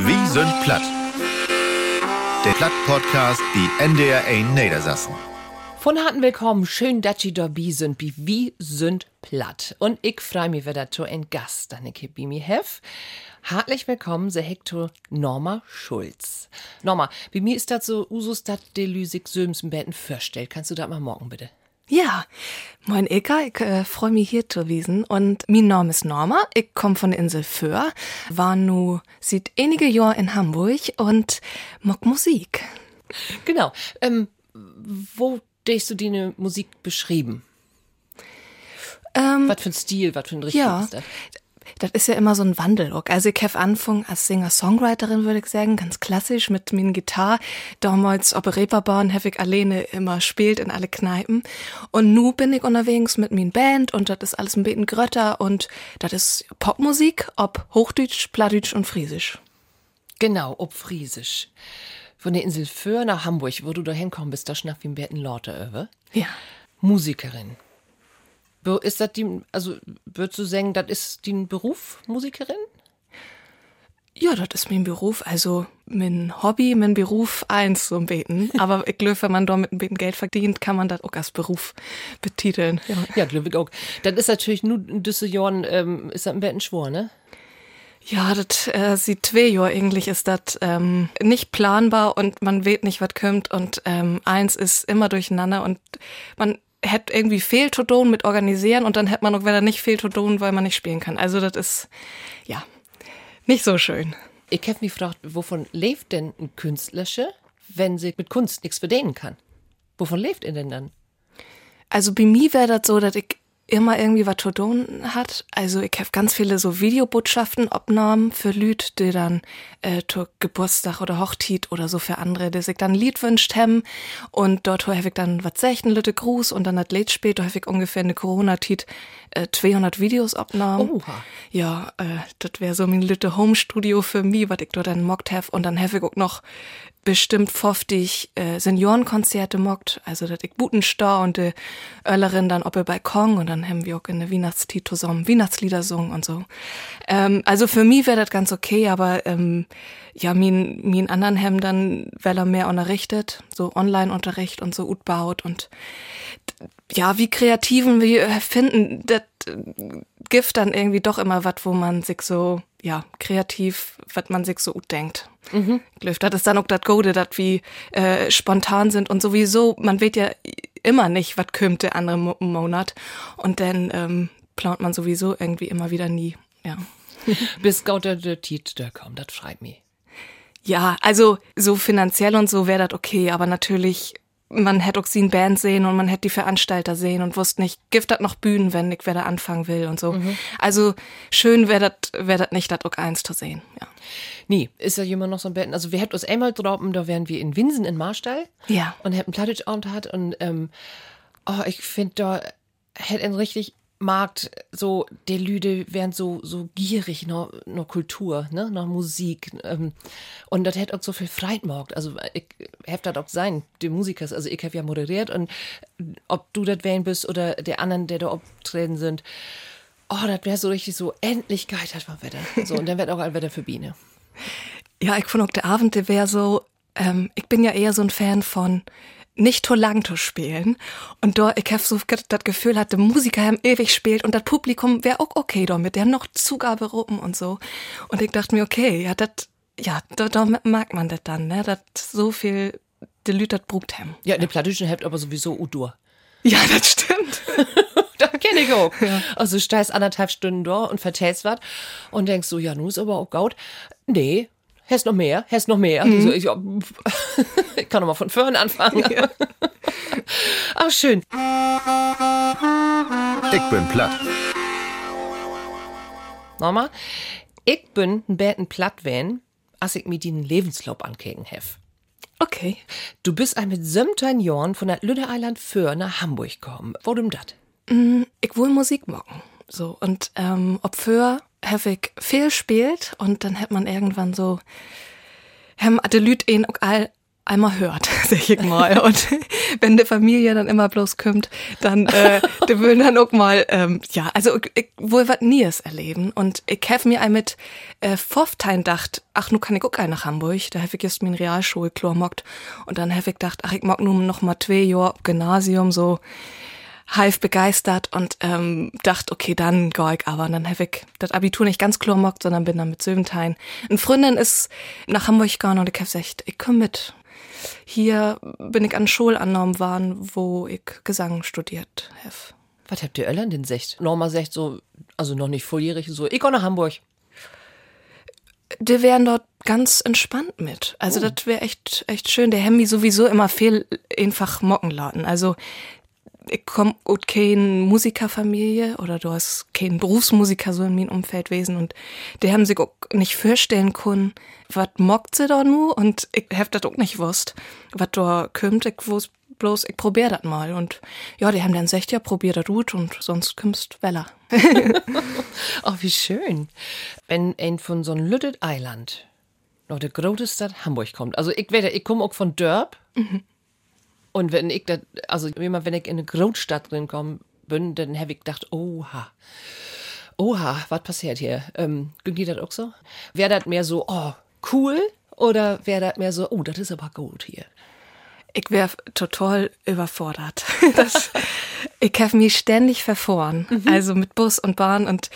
Wie sind platt? Der Platt-Podcast, die NDR 1 Niedersassen. Von harten Willkommen, schön, dass Sie dabei sind, wie wie sind platt. Und ich freue mich wieder zu ein Gast, dann bei mir hef. Hartlich willkommen, se Hector Norma Schulz. Norma, bei mir ist das so Usus, dat de Lüsig Söms im Betten vorstellt. Kannst du das mal morgen bitte? Ja, moin Ilka, ich äh, freue mich hier zu wiesen und mein Name ist Norma, ich komme von der Insel Föhr, war nu seit einige Jahr in Hamburg und mag Musik. Genau. Ähm, wo hast du deine Musik beschrieben? Ähm, Was für ein Stil, was für ein Richtung ja, ist das? Das ist ja immer so ein Wandel. Also ich habe angefangen als Singer-Songwriterin, würde ich sagen, ganz klassisch mit meinen Gitarre. Damals der Reeperbahn habe ich alleine immer spielt in alle Kneipen. Und nu bin ich unterwegs mit meinen Band und das ist alles ein bisschen grötter und das ist Popmusik, ob Hochdeutsch, Plattdeutsch und Friesisch. Genau, ob Friesisch. Von der Insel Föhr nach Hamburg, wo du da hinkommen bist, da schnapp wie ein Betten Lorte. Ja. Musikerin. Ist das die, also würdest du sagen, das ist dein Beruf, Musikerin? Ja, das ist mein Beruf, also mein Hobby, mein Beruf eins, so ein Beten. Aber ich glaube, wenn man da mit ein bisschen Geld verdient, kann man das auch als Beruf betiteln. Ja. Ja, glaube ich auch. Dann ist natürlich nur in Düsseldorf, ähm, ist das ein Betten schwor, ne? Ja, das äh, sieht zwei Jahre eigentlich ist das ähm, nicht planbar und man weiß nicht, was kommt und ähm, eins ist immer durcheinander und man hätte irgendwie viel zu tun mit organisieren und dann hätte man auch wieder nicht viel zu tun, weil man nicht spielen kann. Also das ist ja nicht so schön. Ich habe mich gefragt, wovon lebt denn ein Künstlerische, wenn sie mit Kunst nichts verdienen kann? Wovon lebt er denn dann? Also bei mir wäre das so, dass ich immer irgendwie was zu tun hat. Also ich habe ganz viele so Videobotschaften abnahmen für Lüd, die dann äh, zu Geburtstag oder Hochtit oder so für andere, die sich dann ein Lied wünscht haben. Und dort habe ich dann was sechten, Lütte Gruß und dann das Lied später habe ich ungefähr eine Corona-Tit äh, 200 Videos abnahmen. Oha. Ja, äh, das wäre so mein Lütte Home-Studio für mich, was ich dort dann mockt habe. Und dann habe ich auch noch bestimmt 50 äh, Seniorenkonzerte mockt, also dat ich Butenstau und de Öllerin dann op der Balkon und dann haben wir auch in der Weihnachtstitel zusammen Weihnachtslieder sungen und so. Ähm, also für mich wäre das ganz okay, aber ähm, ja, min, min anderen Hemd dann, weil er mehr unterrichtet, so Online-Unterricht und so gut baut und ja, wie Kreativen wir finden, das gibt dann irgendwie doch immer was, wo man sich so, ja, kreativ, was man sich so gut denkt. Mhm. Ich glaube, das ist dann auch das Gute, dass wir äh, spontan sind und sowieso, man weiß ja immer nicht, was kommt der andere Mo Monat und dann ähm, plant man sowieso irgendwie immer wieder nie, ja. Bis Gott der Tit, der kommt, das schreibt mir. Ja, also so finanziell und so wäre das okay, aber natürlich, man hätte auch sie in Band sehen und man hätte die Veranstalter sehen und wusste nicht, gibt das noch Bühnen, wenn ich wer da anfangen will und so. Also schön wäre das wär das nicht, das auch eins zu sehen, ja. Nee, ist ja jemand noch so ein Betten. Also wir hätten uns einmal droppen, da wären wir in Winsen in Marstall. Ja. Und hätten Plattdeutsch-Abend hat und ähm, oh, ich finde, da hätte ein richtig Markt, so, der Lüde wären so, so gierig nach, nach Kultur, ne, nach Musik. Ähm, und das hätte auch so viel Freitmarkt. Also, ich hab das auch sein, die Musiker, also ich habe ja moderiert und ob du das wählen bist oder der anderen, der da auftreten sind, oh, das wäre so richtig so, endlich geil, hat man Wetter. So, und dann wird auch ein Wetter für Biene. Ja, ich fand auch der Abend, der wäre so, ähm, ich bin ja eher so ein Fan von nicht zu spielen. Und da, ich hab so das Gefühl hatte, Musiker haben ewig spielt und das Publikum wäre auch okay damit. Die haben noch Zugabe ruppen und so. Und ich dachte mir, okay, ja, das, ja, da, da mag man das dann, ne, das so viel, die Leute das brugt haben. Ja, in der Plattdeutschen Hälfte aber sowieso Udur. Ja, das stimmt. da kenne ich auch. Also du stehst anderthalb Stunden da und vertätst was und denkst so, ja, nun ist aber auch gaut. Nee, hast noch mehr, hast noch mehr. Mhm. So, ich, ja, ich kann noch mal von vorne anfangen. Ach, schön. Ich bin platt. Mama, ich bin ein Beten platt wenn, als ich mir den Lebenslauf ankeken hef. Okay. Du bist ein mit 17 Jahren von der Lüne Island für nach Hamburg gekommen. Warum dat? Ich will Musik machen. So, und ähm, ob für habe ich viel spielt und dann hat man irgendwann so, die Leute ihn auch all einmal hört, sag ich mal. Und wenn die Familie dann immer bloß kommt, dann äh, die will dann auch mal, ähm, ja, also ich, wohl was Nies erleben. Und ich habe mir ein mit äh, Foftein dacht, ach, nu kann ich auch ein nach Hamburg. Da habe ich jetzt mein Realschule mockt. Und dann habe ich gedacht, ach, ich mag nun noch mal zwei Jahre Gymnasium so halb begeistert und ähm, dachte, okay, dann geh ich aber. Und dann habe ich das Abitur nicht ganz klar mockt, sondern bin dann mit Söventein. Eine Freundin ist nach Hamburg gegangen und ich habe gesagt, ich komm mit. Hier bin ich an Schule angenommen waren, wo ich Gesang studiert habe. Was habt ihr Irland denn secht? Norma sagt so, also noch nicht volljährig, so, ich gehe nach Hamburg. Die wären dort ganz entspannt mit. Also Oh. das wäre echt, echt schön. Der Hemmi sowieso immer viel einfach mocken laden. Also ich komm aus keine Musikerfamilie oder du hast keinen Berufsmusiker so in meinem Umfeld gewesen und die haben sich auch nicht vorstellen können, was mockt sie da nu und ich hab das auch nicht gewusst, was da kommt. Ich wusste bloß, ich probier das mal und ja, die haben dann gesagt, ja, probier das gut und sonst kommst Weller. Ach, wie schön. Wenn ein von so einem Lüttet Eiland noch der große Stadt Hamburg kommt. Also ich werde, ich komme auch von Dörp. Und wenn ich das, also immer wenn ich in eine Großstadt drin komme, bin, dann habe ich gedacht, oha. Oha, was passiert hier? Ähm, ging dir das auch so? Wäre das mehr so, oh, cool? Oder wäre das mehr so, oh, das ist aber gut hier? Ich wäre total überfordert. Das, ich habe mich ständig verfahren, also mit Bus und Bahn und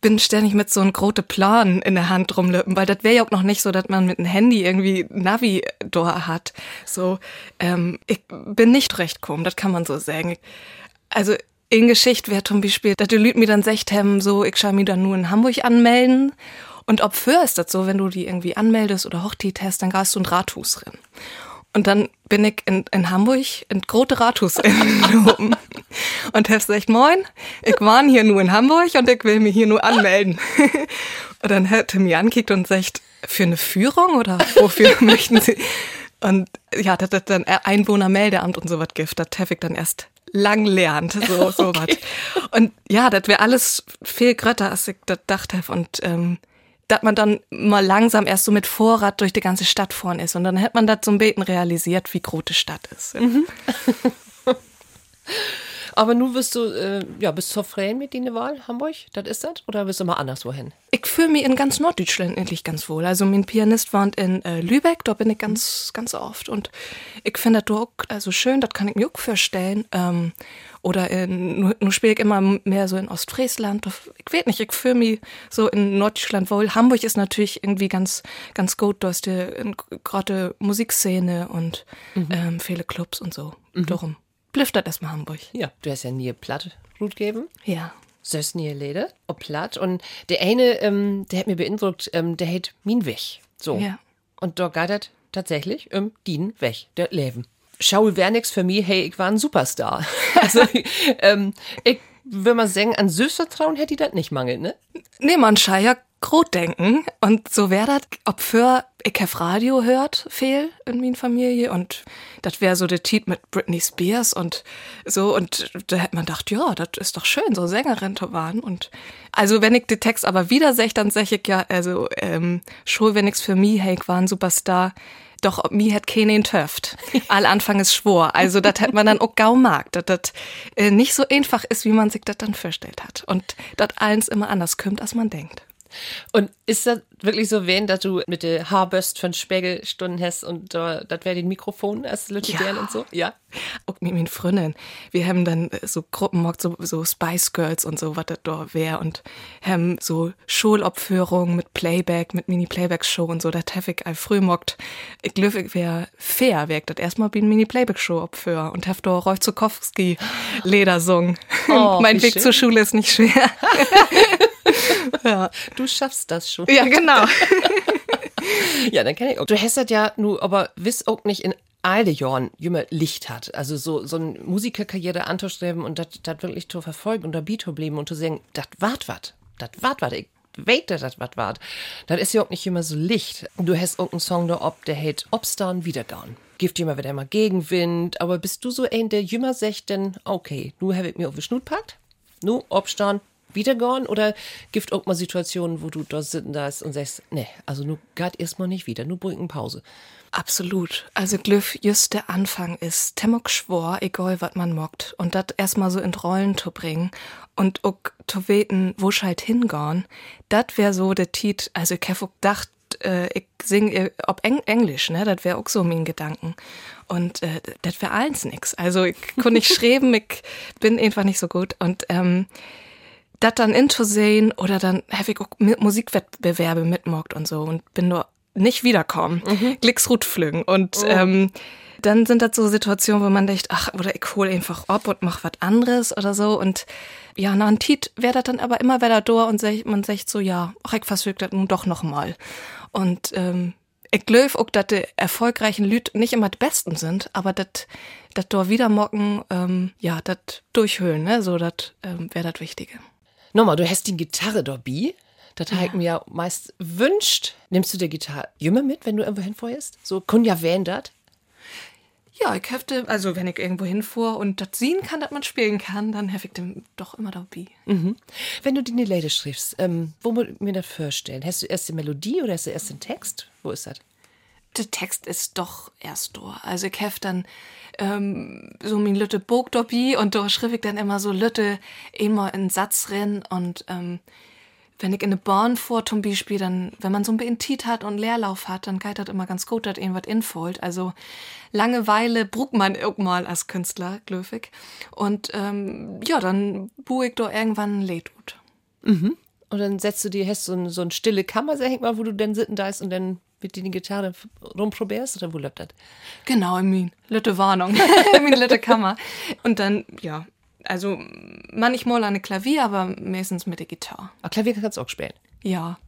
bin ständig mit so einem großen Plan in der Hand rumlöpen, weil das wäre ja auch noch nicht so, dass man mit einem Handy irgendwie Navi da hat. So, ähm, ich bin nicht recht gekommen, das kann man so sagen. Also in Geschichte wäre zum Beispiel, dass die Leute mir dann sagt haben, so, ich schau mich dann nur in Hamburg anmelden. Und ob für ist das so, wenn du die irgendwie anmeldest oder Hochtit hast, dann gehst du in Rathus rein. Und dann bin ich in, in Hamburg in grote Rathus oben und hab gesagt, moin, ich war hier nur in Hamburg und ich will mich hier nur anmelden. Und dann hat er mir angekickt und sagt, für eine Führung oder wofür möchten Sie? Und ja, das hat dann Einwohnermeldeamt und so was gibt. Das habe ich dann erst lang lernt, so, so was. Und ja, das wäre alles viel grötter, als ich das gedacht habe. Und ähm, dass man dann mal langsam erst so mit Vorrat durch die ganze Stadt vorn ist. Und dann hätte man das zum Beten realisiert, wie groß die Stadt ist. Aber nun wirst du, äh, ja, bist du zufrieden mit deiner Wahl, Hamburg? Das ist das? Oder willst du mal anderswo hin? Ich fühle mich in ganz Norddeutschland endlich ganz wohl. Also mein Pianist wohnt in äh, Lübeck, da bin ich ganz, ganz oft. Und ich finde das doch also schön, das kann ich mir auch vorstellen. Ähm, oder in, nur, nur spiele ich immer mehr so in Ostfriesland. Ich weiß nicht, ich fühle mich so in Norddeutschland wohl. Hamburg ist natürlich irgendwie ganz, ganz gut. Du hast ja gerade Musikszene und ähm, viele Clubs und so. Darum blüfft das erstmal Hamburg. Ja. Du hast ja nie platt Rut geben. Ja. Sös nie Lede, ob platt. Und der eine, ähm, der hat mir beeindruckt, ähm, der hat min weg. So. Ja. Und da das tatsächlich um den weg, der Leben. Schaul wär nix für mich, hey, ich war ein Superstar. also, ähm, ich würde mal sagen, an Süßvertrauen hätte ich das nicht mangelt, ne? Nee, man schei ja grot denken. Und so wär dat, ob für ich hab Radio hört, fehl in min Familie. Und das wär so der Titel mit Britney Spears und so. Und da hätte man gedacht, ja, das ist doch schön, so Sängerin zu waren. Und also, wenn ich den Text aber wieder sech, dann sag ich ja, also, ähm, schon wenn ich's für mich, hey, ich war ein Superstar. Doch ob mir hat keinen töft. All Anfang ist schwor. Also das hat man dann auch gau mag, dass das äh, nicht so einfach ist, wie man sich das dann vorstellt hat. Und dass eins immer anders kommt, als man denkt. Und ist das wirklich so wen, dass du mit der Haarbürst von Spegelstunden hast und äh, das wäre den Mikrofon als Leute Ja. und so? Ja. Auch mit meinen Freundinnen. Wir haben dann äh, so Gruppen gemacht, so, so Spice Girls und so, was das da wär. Und haben so Schulopführungen mit Playback, mit Mini-Playback-Show und so. Das hab ich all früh mockt. Ich glaube, ich wär fair, wär ich das erstmal ein Mini-Playback-Show opführ und hab da Rolf Zukowski Leder sung. Oh, mein Weg schön. zur Schule ist nicht schwer. Du schaffst das schon. ja, genau. Ja, dann kann ich auch. Du hast das ja nur, aber wiss auch nicht in alle Jahren jünger Licht hat. Also so, so eine Musikerkarriere anzustreben und das wirklich zu verfolgen und dabei zu bleiben und zu sagen, das wart wat. Das wart wat. Ich weiß, dass das wat wart. Das ist ja auch nicht immer so Licht. Du hast auch einen Song da, ob der hält Obstan wiedergauen. Gibt immer wieder mal Gegenwind, aber bist du so ein, der jünger sagt denn, okay, nu hab ich mir auf den Schnut packt, nu Obstan wieder gehen oder gibt auch mal Situationen, wo du da sitzen da und sagst, nee, also nur geht erstmal nicht wieder, nur Pause. Absolut. Also Glüff, just der Anfang ist Temok schwor, egal was man mockt. Und das erstmal so in Rollen zu bringen und auch zu weten, wo halt hingehen, das wäre so der Tit, also auch gedacht, äh, ich sing äh, ob Eng Englisch, ne, das wäre auch so mein Gedanken. Und äh, das wäre eins nix. Also ich konnte nicht schreiben, ich bin einfach nicht so gut. Und ähm, das dann inzusehen oder dann habe ich auch Musikwettbewerbe mitmockt und so und bin nur nicht wiederkommen. Mhm. Glücksrut flügen. Und oh. ähm, dann sind das so Situationen, wo man denkt, ach, oder ich hole einfach ab und mach was anderes oder so. Und ja, nach einem Tiet wäre das dann aber immer wieder da und man sagt so, ja, ach, ich versuche das nun doch noch mal. Und ähm, ich glaube auch, dass die erfolgreichen Lüd nicht immer die besten sind, aber das das da wieder mocken, ähm, ja, das durchhöhlen, ne? so das ähm, wäre das Wichtige. Nochmal, du hast die Gitarre dabei. Das ja. ich mir ja meist wünscht. Nimmst du die Gitarre immer mit, wenn du irgendwo hinfährst? So, kun ja dat? Ja, ich hefte, also wenn ich irgendwo hinfuhr und das sehen kann, dass man spielen kann, dann habe ich dem doch immer dabei. Mhm. Wenn du die Lede schriebst, ähm, wo muss ich mir das vorstellen? Hast du erst die Melodie oder hast du erst den Text? Wo ist das? Der Text ist doch erst da. Also ich hef dann ähm, so mein Lütte Bog und da schrieb ich dann immer so Lütte immer in Satz rein und ähm, wenn ich in eine Bahn vor zum Beispiel, dann, wenn man so ein bisschen Tiet hat und Leerlauf hat, dann geht das immer ganz gut, dass irgendwas infällt. Also Langeweile bruckt man irgendwann als Künstler, glöfig. Und ähm, ja, dann buh ich da irgendwann ein Lied Mhm. Und dann setzt du dir, hast so, so eine stille Kammer, sag ich mal, wo du dann sitzen da ist und dann mit dir die Gitarre rumprobierst oder wo läuft das? Genau, in mein Lütte Warnung, in mein Lütte Kammer. Und dann, ja, also manchmal eine Klavier, aber meistens mit der Gitarre. Aber Klavier kannst du auch spielen? Ja.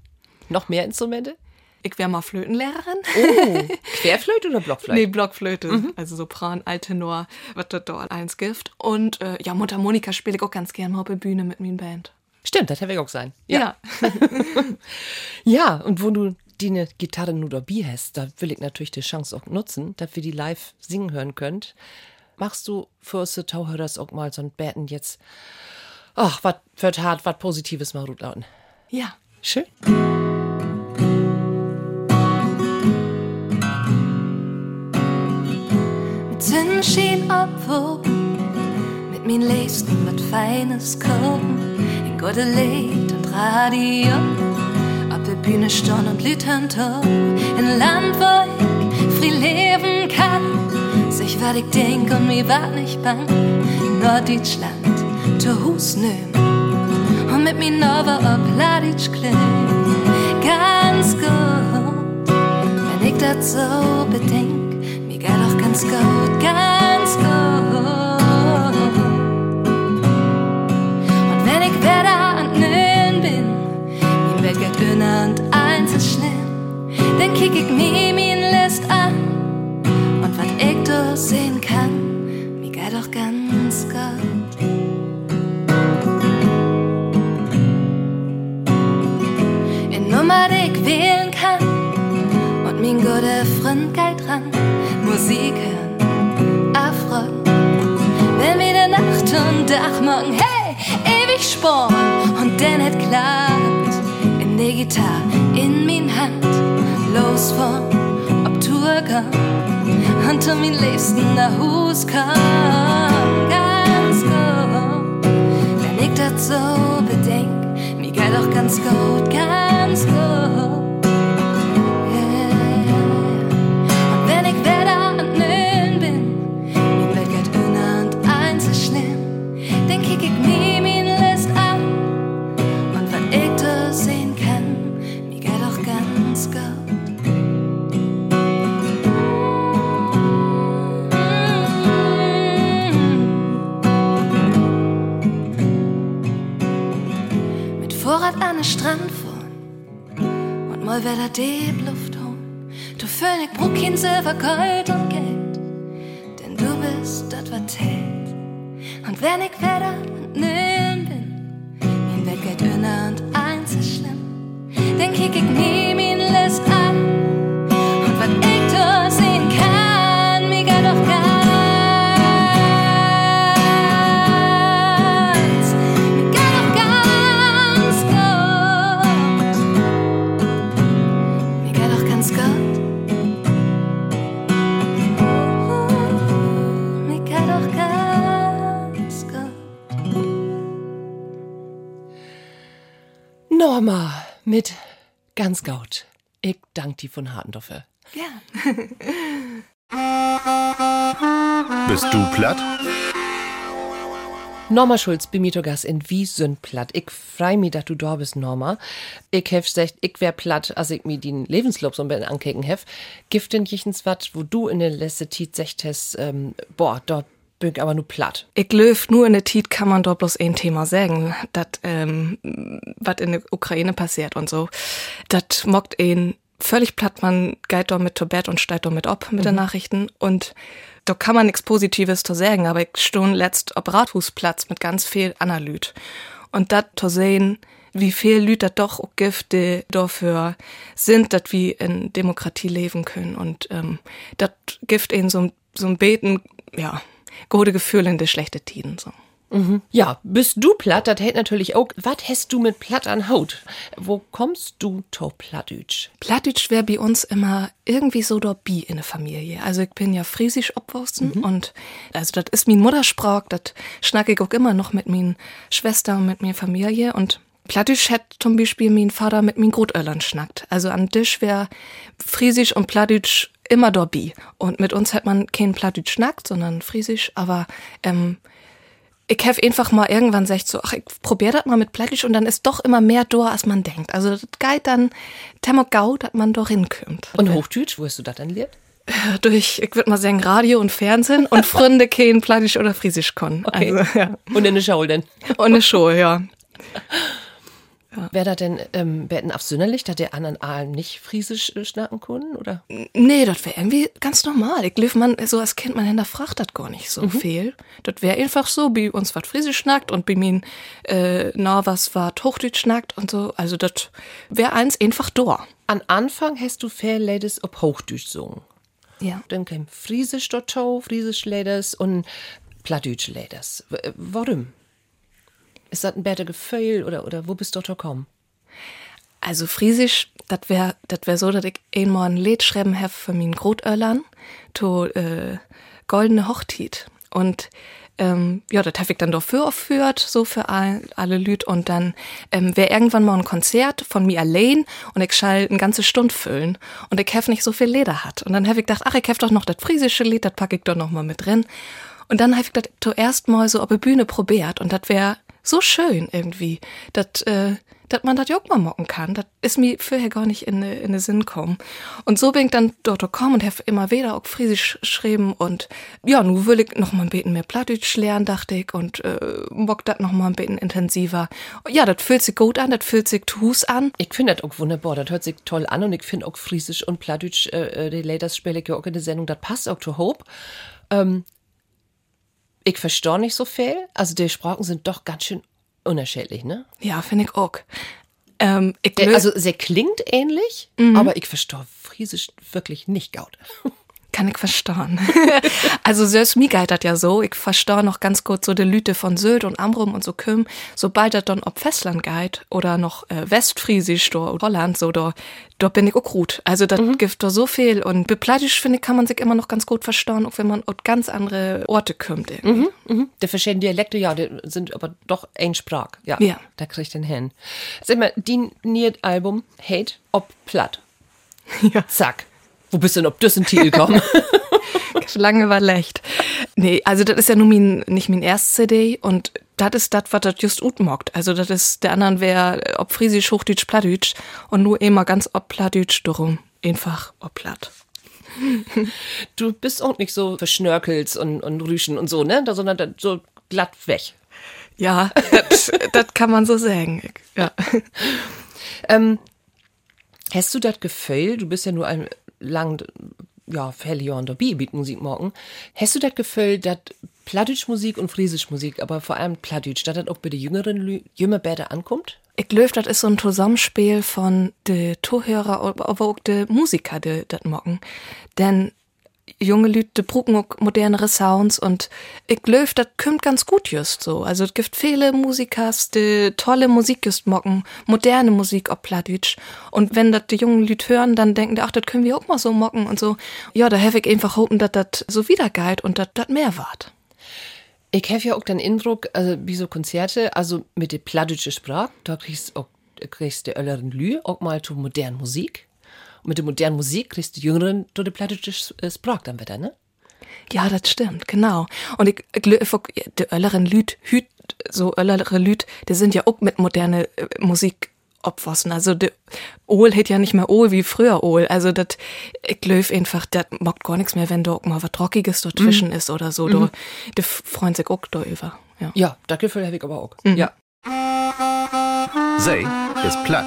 Noch mehr Instrumente? Ich wäre mal Flötenlehrerin. Oh, Querflöte oder Blockflöte? Nee, Blockflöte. Mhm. Also Sopran, Altenor, was das dort eins gibt. Und äh, ja, Mundharmonika spiele ich auch ganz gerne mal auf der Bühne mit meiner Band. Stimmt, das hätte ich auch sein. Ja. Ja, ja und wo du die eine Gitarre nur dabei hast, da will ich natürlich die Chance auch nutzen, dass wir die live singen hören könnt machst du für die Tauhörers auch mal so ein Betten jetzt? Ach, was wird hart, was Positives mal gut lauten. Ja. Schön. Mit Sonnenschein obwohl, mit min Liebsten wat Feines kochen, in gute Lied und Radio, Bühne stehen und Lütern in Land, wo ich frei leben kann sich wat ich denk und mir war nicht bang. Norddeutschland, zu Hus nehm und mit mir Nova ob Laditsch kling. Ganz gut, wenn ich das so bedenk, mir geht doch ganz gut, ganz dann kick ich mir min List an sehen kann, mir geht doch ganz gut. In Nummer, die ich wählen kann, und mein guter Freund geht dran, Musik hören, Afro. Wenn wieder Nacht und Dachmorgen, hey, ewig sporn, und dann hat klappt, in der Gitarre, in min Hand, los von, ob Tour gehen und du min liebsten nach. Ganz gut, wenn ich das so bedenk, mir geht doch ganz gut, ganz und mal wieder die Luft holen. Du Phönix, Bruckin, Silber, Gold und Geld, denn du bist das, was zählt. Und wenn ich wieder nirn bin, mein Welt geht inner und ist schlimm, dann kick ich nie mit ganz gaut. Ich dank die von Hartendorfe. Ja. Bist du platt? Norma Schulz, Bimitogas in Wie sind platt. Ich freu mich, dass du da bist, Norma. Ich hef gesagt, ich wär platt, als ich mir den Lebenslauf so ein bisschen ankicken hef. Gibt denn jichens wat, wo du in der letzte Zeit secht hast, ähm, boah, da bin ich aber nur platt. Ich löf nur in der Tit kann man dort bloß ein Thema sagen, dat, ähm, wat in der Ukraine passiert und so. Dat mockt ein völlig platt, man geht dort mit Bett und steigt dort mit ob mit den Nachrichten und da kann man nichts Positives zu sagen, aber ich stund letzt ob Rathausplatz mit ganz viel Analyt. Und dat zu sehen, wie viel Lüt dat doch auch Gifte dafür sind, dass wir in Demokratie leben können. Und ähm, dat gibt ihnen so, so ein Beten, ja, gute Gefühle in die schlechte Tiden. So. Ja, bist du platt, das hält natürlich auch. Was hast du mit platt an Haut? Wo kommst du to Plattdütsch? Plattdeutsch wäre bei uns immer irgendwie so der Bi in der Familie. Also ich bin ja friesisch obwursten und also das ist mein Muttersprach, das schnacke ich auch immer noch mit meinen Schwester und mit meiner Familie und Plattdeutsch hat zum Beispiel mein Vater mit meinen Großeltern schnackt. Also an Tisch wäre Friesisch und Plattdeutsch immer der Bi. Und mit uns hat man kein Plattdeutsch schnackt, sondern Friesisch, aber ähm, ich hab einfach mal irgendwann gesagt so, ach, ich probier das mal mit Plattdeutsch und dann ist doch immer mehr da, als man denkt. Also das geht dann Temogau, dass man doch hinkommt. Und Hochdütsch, wo hast du das dann lehrt? Durch, ich würde mal sagen, Radio und Fernsehen und Freunde kein Plattdeutsch oder Friesisch können. Okay. Also, ja. Und in der Schule denn? Und eine Show, ja. Wer da denn, ähm, wer denn auf Sünderlich, dass der anderen Aalen nicht Friesisch äh, schnacken können, oder? Nee, das wäre irgendwie ganz normal. Ich glaube, man, so als Kind, man hinterfragt das gar nicht so viel. Das wäre einfach so, wie uns was Friesisch schnackt und bei mir, äh, na, was was Hochdeutsch schnackt und so. Also, das wäre eins einfach da. An Anfang hast du Fair Ladies ob Hochdeutsch gesungen. Ja. Dann kam Friesisch dort, Friesisch Ladies und Plattdeutsch Ladies. Äh, Warum? Ist das ein besser Gefühl oder, oder wo bist du dort gekommen? Also Friesisch, das wär, das wär so, dass ich einmal ein Lied schreiben hab für meinen Großeltern, to äh, Goldene Hochtit. Und ähm, ja, das hab ich dann dafür aufführt, so für all, alle Lüd. Und dann ähm, wär irgendwann mal ein Konzert von mir allein und ich schall eine ganze Stunde füllen. Und ich hab nicht so viel Leder hat. Und dann hab ich gedacht, ach, ich hab doch noch das friesische Lied, das pack ich doch noch mal mit drin. Und dann hab ich das zuerst mal so auf der Bühne probiert. Und das wär so schön irgendwie, dass äh, dass man das auch mal mocken kann. Das ist mir vorher gar nicht in, in den Sinn gekommen. Und so bin ich dann dort gekommen und habe immer wieder auch Friesisch geschrieben und ja, nun will ich noch mal ein bisschen mehr Plattdeutsch lernen, dachte ich, und äh, mock das noch mal ein bisschen intensiver. Ja, das fühlt sich gut an, das fühlt sich tus an. Ich finde das auch wunderbar, das hört sich toll an und ich finde auch Friesisch und Plattdeutsch, äh, äh, die Ladies spiele ich ja auch in der Sendung, das passt auch zu Hope. Ähm, ich verstehe nicht so viel, also die Sprachen sind doch ganz schön unterschiedlich, ne? Ja, finde ich auch. Ähm, ich Der, also sie klingt ähnlich, aber ich verstehe Friesisch wirklich nicht gaut. Kann ich verstehen. also selbst mir geht das ja so. Ich verstehe noch ganz gut so die Lüte von Sylt und Amrum und so Küm. Sobald das dann ob Festland geht oder noch äh, Westfriesisch oder Holland, so da, da bin ich auch gut. Also das gibt da so viel. Und beplattisch finde ich, kann man sich immer noch ganz gut verstehen, auch wenn man auf ganz andere Orte kommt. irgendwie. Mhm. Die verschiedenen Dialekte, ja, die sind aber doch ein Sprach. Ja, Ja. da kriegt den hin. Sag mal, die Niert Album Hate ob platt. Ja. Zack. Wo bist du denn ob das ein Titel kommen? Lange war leicht. Nee, also das ist ja nur mein, nicht mein erst CD und das ist das, was das just gut mockt. Also das ist, der anderen wäre ob Friesisch, Hochdeutsch, Plattdeutsch und nur immer ganz ob Plattdeutsch darum. Einfach ob Platt. du bist auch nicht so verschnörkelt und, und Rüschen und so, ne? Da- Sondern so glatt weg. Ja, das, das kann man so sagen. Ja. Ähm, hast du das Gefühl, du bist ja nur ein lang, ja, viele Jahre dabei mit Musik morgen. Hast du das Gefühl, dass Plattdeutsch Musik und Friesisch Musik, aber vor allem Plattdeutsch, dass das auch bei den jüngeren jünger besser ankommt? Ich glaube, das ist so ein Zusammenspiel von de Zuhörer, aber auch de Musiker, de das mocken. Denn junge Leute brucken auch modernere Sounds und ich glaube, das kommt ganz gut just so. Also es gibt viele Musikers, die tolle Musik just mocken, moderne Musik ob Plattdeutsch. Und wenn das die jungen Leute hören, dann denken die, ach, das können wir auch mal so mocken und so. Ja, da habe ich einfach hoffen, dass das so wiedergeht und dass das mehr wart. Ich habe ja auch den Eindruck, also wie so Konzerte, also mit der plattdeutschen Sprache, da kriegst du auch kriegst du älteren Lü auch mal zu modernen Musik. Und mit der modernen Musik kriegst du Jüngeren zu der plattische Sprach dann wieder, ne? Ja, das stimmt, genau. Und ich, ich glaube, die älteren Lüd, Hüt, so ältere Lüd, die sind ja auch mit moderner äh, Musik opfossen. Also de Ohl hätt ja nicht mehr Ohl wie früher Ohl. Also dat, ich glaube einfach, das mockt gar nichts mehr, wenn da auch mal was Trockiges dazwischen mhm. ist oder so. Mhm. Da, die freuen sich auch da über. Ja, ja das Gefühl habe ich aber auch. Mhm. Ja. Sei ist platt.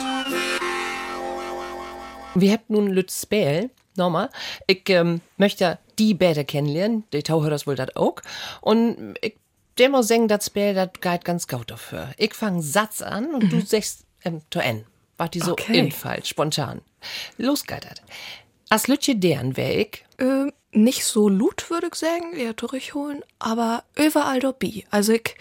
Wir habt nun Lütz Spell, nochmal. Ich ähm, möchte die Bäder kennenlernen, die Tauhörers wohl das auch. Und ich der muss sagen, das Spiel, das geht ganz gut dafür. Ich fange Satz an und mhm. du sagst ähm, to N. War die so okay. Infall, spontan. Los geht das. As Lütje deren Weg? Äh, nicht so lut, würde ich sagen, eher durchholen, aber überall dabei. Also ich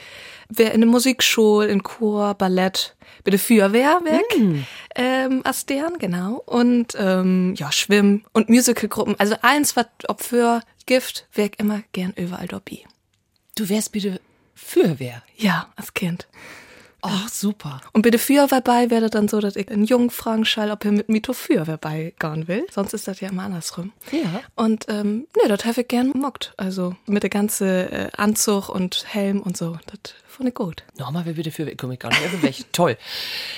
wäre in der Musikschule, in Chor, Ballett, bei der Feuerwehr weg, mm. ähm, as deren, genau. Und ähm, ja, Schwimmen und Musicalgruppen. Also eins, was ob für Gift, ich immer gern überall dabei. Du wärst bitte Feuerwehr? Ja, als Kind. Ach, super. Und bitte Feuerwehr bei wäre dann so, dass ich einen Jungen fragen schall, ob er mit mir zur Feuerwehr beigehen will. Sonst ist das ja immer andersrum. Ja. Und, ähm, ne, das habe ich gern mockt. Also, mit der ganze äh, Anzug und Helm und so. Das fand ich gut. Nochmal, wer bitte Feuerwehr, komm ich gar nicht weg. Toll.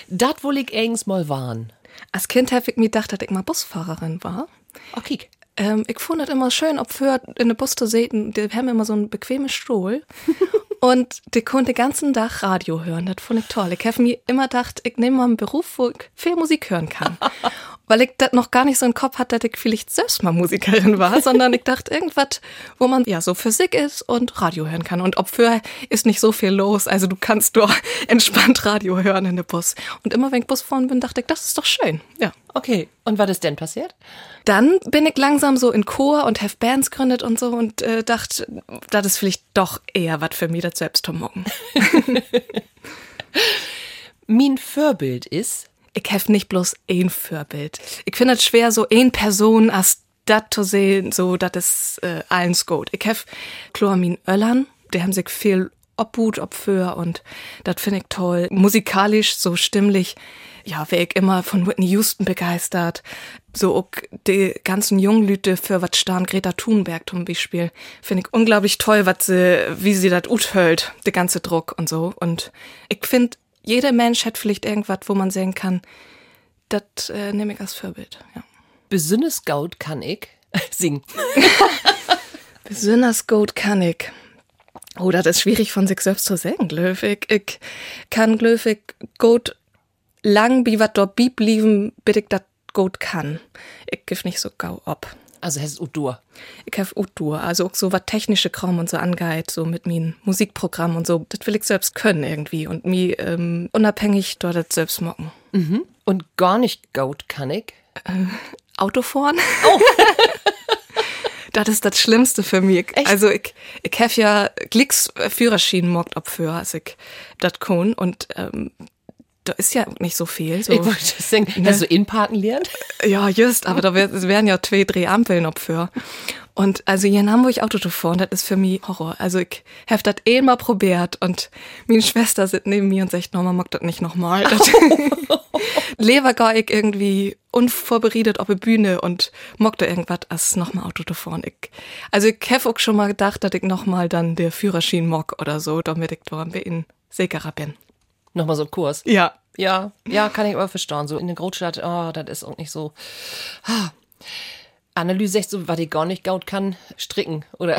Das wohl ich eigens mal waren. Als Kind habe ich mir gedacht, dass ich mal Busfahrerin war. Okay. Ähm, ich fand das immer schön, ob für in der Bus zu sehen, die haben immer so einen bequemen Stuhl. und die konnte den ganzen Tag Radio hören. Das fand ich toll. Ich habe mir immer gedacht, ich nehme mal einen Beruf, wo ich viel Musik hören kann. Weil ich das noch gar nicht so im Kopf hatte, dass ich vielleicht selbst mal Musikerin war, sondern ich dachte irgendwas, wo man ja so Physik ist und Radio hören kann. Und ob für ist nicht so viel los. Also du kannst doch entspannt Radio hören in der Bus. Und immer wenn ich Bus fahren bin, dachte ich, das ist doch schön. Ja. Okay. Und was ist denn passiert? Dann bin ich langsam so in Chor und have Bands gründet und so und äh, dachte, das ist vielleicht doch eher was für mich, das selbst zu morgen. mein Vorbild ist? Ich habe nicht bloß ein Vorbild. Ich finde es schwer, so ein Person als das zu sehen, so, das ist äh, allen gut. Ich habe Chloramin Öllern, die haben sich viel Obhut, Obfür und das finde ich toll. Musikalisch, so stimmlich ja, wäre ich immer von Whitney Houston begeistert. So auch die ganzen Junglüte für was starren Greta Thunberg zum Beispiel. Finde ich unglaublich toll, was sie, wie sie das uthält, der ganze Druck und so. Und ich finde, jeder Mensch hat vielleicht irgendwas, wo man sehen kann, das äh, nehme ich als Vorbild, ja. Besonders gut kann ich singen. Besonders gut kann ich. Oh, das ist schwierig von sich selbst zu sagen, Glöwig. Ich kann Glöwig gut lang wie wat dort bieb lieven, bitte ich dat gut kann. Ich gif nicht so gau ob. Also heißt Udur. Ich hab Udur, also auch so was technische Kram und so angeht, so mit min Musikprogramm und so. Das will ich selbst können irgendwie und mi ähm, unabhängig dort das selbst mocken. Mhm. Und gar nicht gaut kann ich? Äh, Autofahren. Oh. das ist das Schlimmste für mich. Echt? Also ich, ich hab ja Glicks Führerschienen mockt ob für, als ich das kann und ähm, da ist ja nicht so viel. So, ich wollte sagen, ne? hast du Inparken lernt? Ja, just, aber da wären ja zwei, drei Ampeln ob für. Und also hier in Hamburg Auto zu fahren, das ist für mich Horror. Also ich habe das eh mal probiert und meine Schwester sitzt neben mir und sagt, Norma mag das nicht nochmal. Lever gar ich irgendwie unvorbereitet auf eine Bühne und mockte irgendwas als nochmal Auto zu fahren. Ich, also ich habe auch schon mal gedacht, dass ich nochmal dann der Führerschein mock oder so, damit ich da ein bisschen sicherer bin. Nochmal so ein Kurs. Ja. Ja, ja, kann ich aber verstehen. So in der Großstadt, oh, das ist auch nicht so. Ah. Analyse echt so, was ich gar nicht gaut kann, stricken, oder?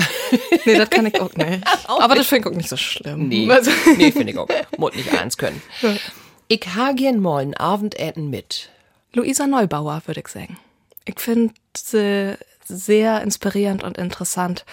Nee, das kann ich auch nicht. auch aber nicht. das finde ich auch nicht so schlimm. Nee, also. nee finde ich auch. Muss nicht eins können. Ich ha gern mal ein Abendessen mit. Luisa Neubauer, würde ich sagen. Ich finde sie sehr inspirierend und interessant.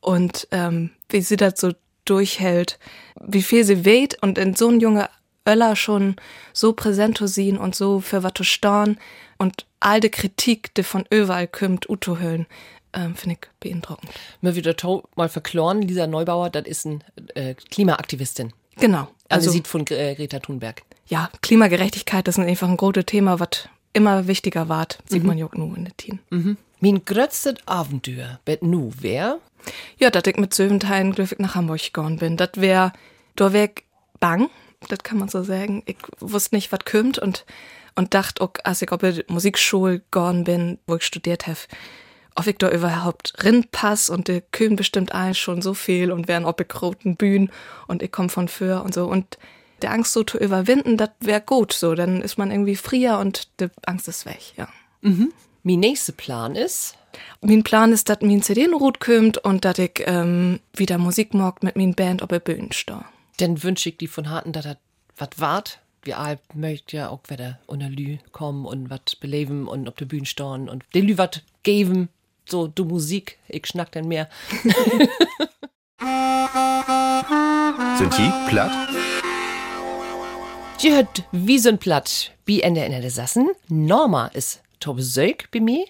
Und ähm, wie sie das so durchhält, wie viel sie weht und in so ein junge Öller schon so präsent zu sehen und so für was zu staunen und all die Kritik, die von überall kommt, Uto hören, ähm, finde ich beeindruckend. Mir wieder mal verkloren, Lisa Neubauer, das ist eine äh, Klimaaktivistin. Genau. Also, also sieht von äh, Greta Thunberg. Ja, Klimagerechtigkeit ist einfach ein großes Thema, was immer wichtiger wird, sieht mhm. man ja auch nur in den Team. Mhm. Mein größtes Abenteuer, bet nu, wer? Ja, dat ich mit Söventeilen glücklich nach Hamburg gegangen bin. Dat wär, da wär bang, das kann man so sagen. Ich wusste nicht, was kommt und, und dachte auch, als ich auf die Musikschule gegangen bin, wo ich studiert habe, ob ich da überhaupt pass und die kühlen bestimmt ein schon so viel und wären ob ich roten Bühnen und ich komme von für und so und der Angst so zu überwinden, das wäre gut so, dann ist man irgendwie frier und die Angst ist weg, ja. Mhm. Mein nächster Plan ist? Mein Plan ist, dass mein CD in Rot kommt und dass ich ähm, wieder Musik mag mit mein Band auf der Bühne stehe. Dann wünsche ich die von Harten, dass das was wart. Wir alle möchten ja auch wieder unter Lü kommen und was beleben und auf der Bühne stehen und den Lü was geben. So, du Musik, ich schnack denn mehr. Sind die platt? Die hört wie ein Platt, wie Ende in der Sassen. Norma ist to Besög bei mir.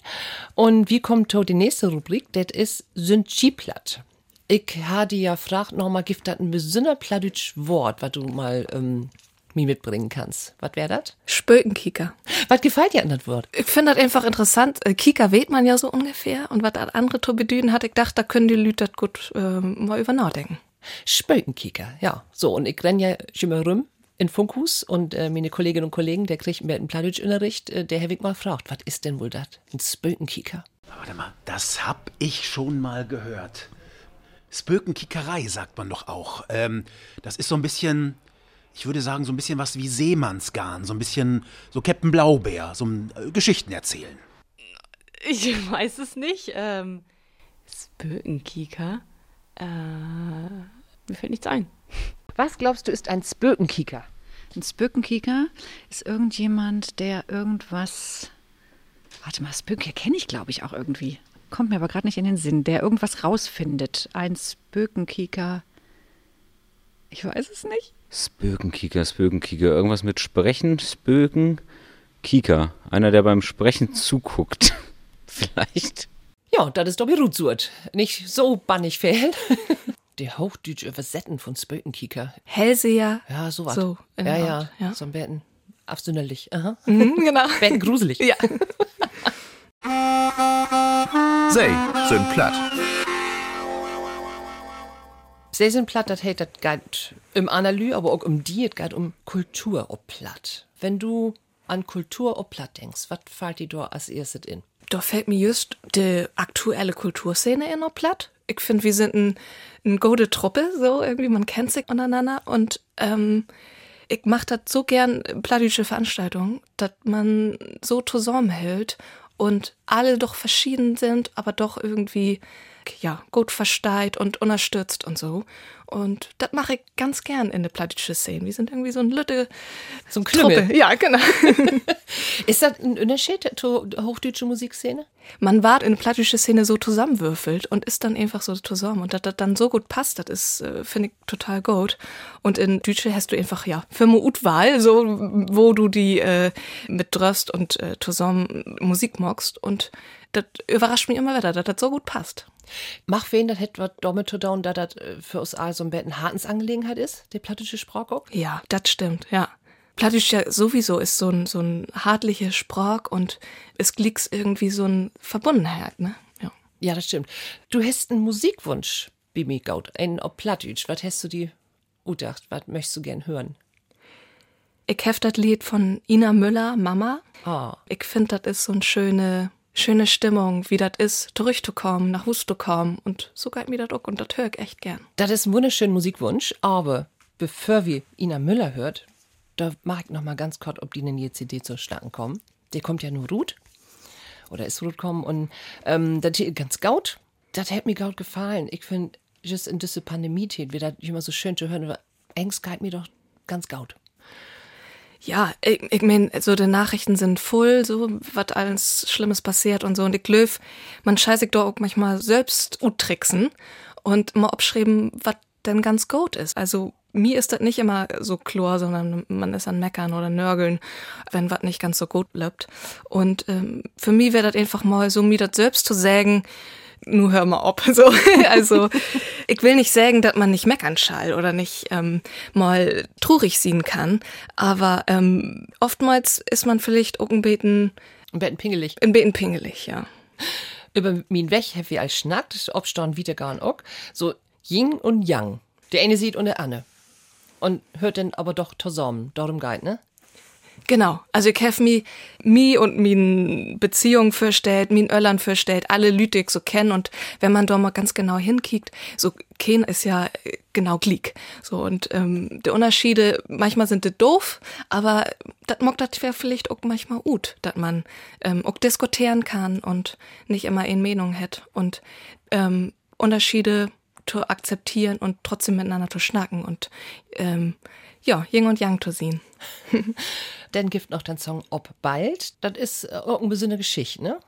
Und wie kommt to die nächste Rubrik? Das ist sind die platt. Ich hatte ja gefragt, Norma, gibt das ein besonder plattdeutsch Wort, was du mal ähm, mir mitbringen kannst. Was wäre das? Spökenkicker. Was gefällt dir an das Wort? Ich finde das einfach interessant. Äh, Kika weht man ja so ungefähr. Und was andere to bedüden hat, ich dachte, da können die Leute das gut ähm, mal über nachdenken. Spökenkicker, ja. So, und ich renn ja schon mal rum in Funkhus und äh, meine Kolleginnen und Kollegen, der kriegt mir einen Plattdeutsch-Unterricht, äh, der Herr Wick mal fragt, was ist denn wohl das? Ein Spökenkicker. Warte mal, das hab ich schon mal gehört. Spökenkickerei sagt man doch auch. Ähm, das ist so ein bisschen, ich würde sagen, so ein bisschen was wie Seemannsgarn, so ein bisschen so Captain Blaubeer, so ein äh, Geschichten erzählen. Ich weiß es nicht. Ähm, Spökenkieker? Äh, mir fällt nichts ein. Was glaubst du ist ein Spökenkieker? Ein Spökenkieker ist irgendjemand, der irgendwas. Warte mal, Spökenkieker kenne ich, glaube ich, auch irgendwie. Kommt mir aber gerade nicht in den Sinn. Der irgendwas rausfindet. Ein Spökenkieker. Ich weiß es nicht. Spökenkieker, Spökenkieker. Irgendwas mit Sprechen, Spöken, Kieker. Einer, der beim Sprechen zuguckt. Vielleicht. Ja, das ist doch Rutsurt. Nicht so bannig fehlen. Der Hochdeutsche Übersetten von Spökenkieker. Hellseher. Ja, so was. So, ja, der ja, ja. So ein Betten. Absonderlich. Aha. Mhm, genau. Betten gruselig. Ja. Sei sind platt. Sie sind platt, das heißt, das geht im Analy, aber auch um die, es geht um Kultur ob platt. Wenn du an Kultur ob platt denkst, was fällt dir da als erstes in? Da fällt mir just die aktuelle Kulturszene in noch platt. Ich finde, wir sind ein, ein gute Truppe, so irgendwie, man kennt sich untereinander und ähm, ich mache das so gern plattdeutsche Veranstaltungen, dass man so zusammenhält und alle doch verschieden sind, aber doch irgendwie ja gut versteht und unterstützt und so. Und das mache ich ganz gern in der plattdeutsche Szene. Wir sind irgendwie so ein Lütte, So ein. Truppe. Ja, genau. Ist das ein Unterschied zur hochdeutsche Musikszene? man wart in der plattdeutsche Szene so zusammenwürfelt und ist dann einfach so zusammen. Und dass das dann so gut passt, das ist, äh, finde ich, total gut. Und in Deutsche hast du einfach, ja, für Wahl, so, wo du die äh, mit dröst und äh, zusammen Musik magst. Und das überrascht mich immer wieder, dass das so gut passt. Mach wen, das was damit zu tun, dass das äh, für uns all so ein bisschen Hartensangelegenheit ist, der plattische Sprach auch? Ja, das stimmt, ja. Plattisch ja sowieso ist so ein, so ein hartlicher Sprach und es glickst irgendwie so ein Verbundenheit, ne? Ja. Ja, das stimmt. Du hast einen Musikwunsch, Bimi Gaut, einen ob Plattdeutsch. Was hast du dir gedacht? Was möchtest du gern hören? Ich hef das Lied von Ina Müller, Mama. Ah, Ich finde, das ist so eine schöne, schöne Stimmung, wie das ist, zurückzukommen, nach Hause zu kommen. Und so geht mir das auch und das höre ich echt gern. das ist ein wunderschöner Musikwunsch, aber bevor wir Ina Müller hört, da mag ich noch mal ganz kurz, ob die in die CD zu starten kommen. Der kommt ja nur Ruth. Oder ist Ruth kommen und ähm, das hier ganz gaut. Das hätte mir gaut gefallen. Ich finde, just in diese Pandemie wie das immer so schön zu hören, aber Angst geht mir doch ganz gaut. Ja, ich, ich mein, so die Nachrichten sind voll, so was alles Schlimmes passiert und so. Und ich löw, man scheiß sich doch auch manchmal selbst utricksen und mal abschreiben, was denn ganz gut ist. Also mir ist das nicht immer so klar, sondern man ist an Meckern oder Nörgeln, wenn was nicht ganz so gut bleibt. Und ähm, für mich wäre das einfach mal so, mir das selbst zu sagen, nur hör mal ab. So. Also ich will nicht sagen, dass man nicht meckern schall oder nicht ähm, mal trurig sehen kann, aber ähm, oftmals ist man vielleicht auch ein beten, Ein bisschen pingelig. ein beten pingelig, ja. über min Weg wir als schnackt, obstaun wieder gar auch, so Yin und Yang. Der eine sieht und der andere. und hört dann aber doch zusammen. Darum geht, ne? Genau. Also ich habe mi, mi und min Beziehung vorstellt, min Öllern vorstellt, alle Lütig so kennen und wenn man da mal ganz genau hinkickt, so Ken ist ja äh, genau gliek. So und ähm, die Unterschiede, manchmal sind die doof, aber das mag das vielleicht auch manchmal gut, dass man ähm, auch diskutieren kann und nicht immer in Meinung hat und ähm, Unterschiede zu akzeptieren und trotzdem miteinander zu schnacken und ähm, ja, Ying und Yang zu sehen. Dann gibt noch den Song Ob bald. Das ist irgendwie so eine Geschichte, ne?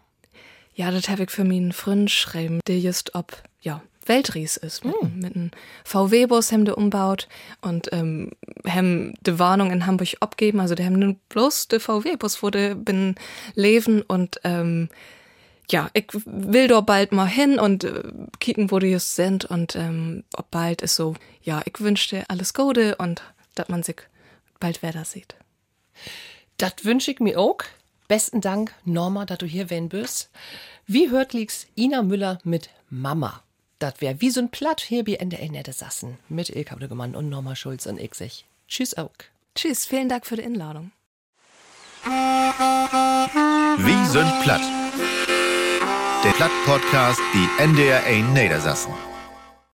Ja, das habe ich für meinen Freund geschrieben, der just ob, ja, Weltries ist. Mit, mm. mit einem VW-Bus haben die umbaut und ähm, haben die Warnung in Hamburg abgeben. Also die haben nur bloß der VW-Bus wurde bin leben und ähm, ja, ich will dort bald mal hin und äh, kicken, wo die jetzt sind und ähm, ob bald ist so, ja, ich wünschte alles Gute und dass man sich bald wieder sieht. Das wünsche ich mir auch. Besten Dank, Norma, dass du hier wen bist. Wie hört liegt's Ina Müller mit Mama? Das wäre wie so ein Platt hier bei NDR Nette Sassen mit Ilka Brüggemann und Norma Schulz und ich sich. Tschüss auch. Tschüss, vielen Dank für die Einladung. Wie sind platt? Der Platt-Podcast, die NDR 1 Niedersassen.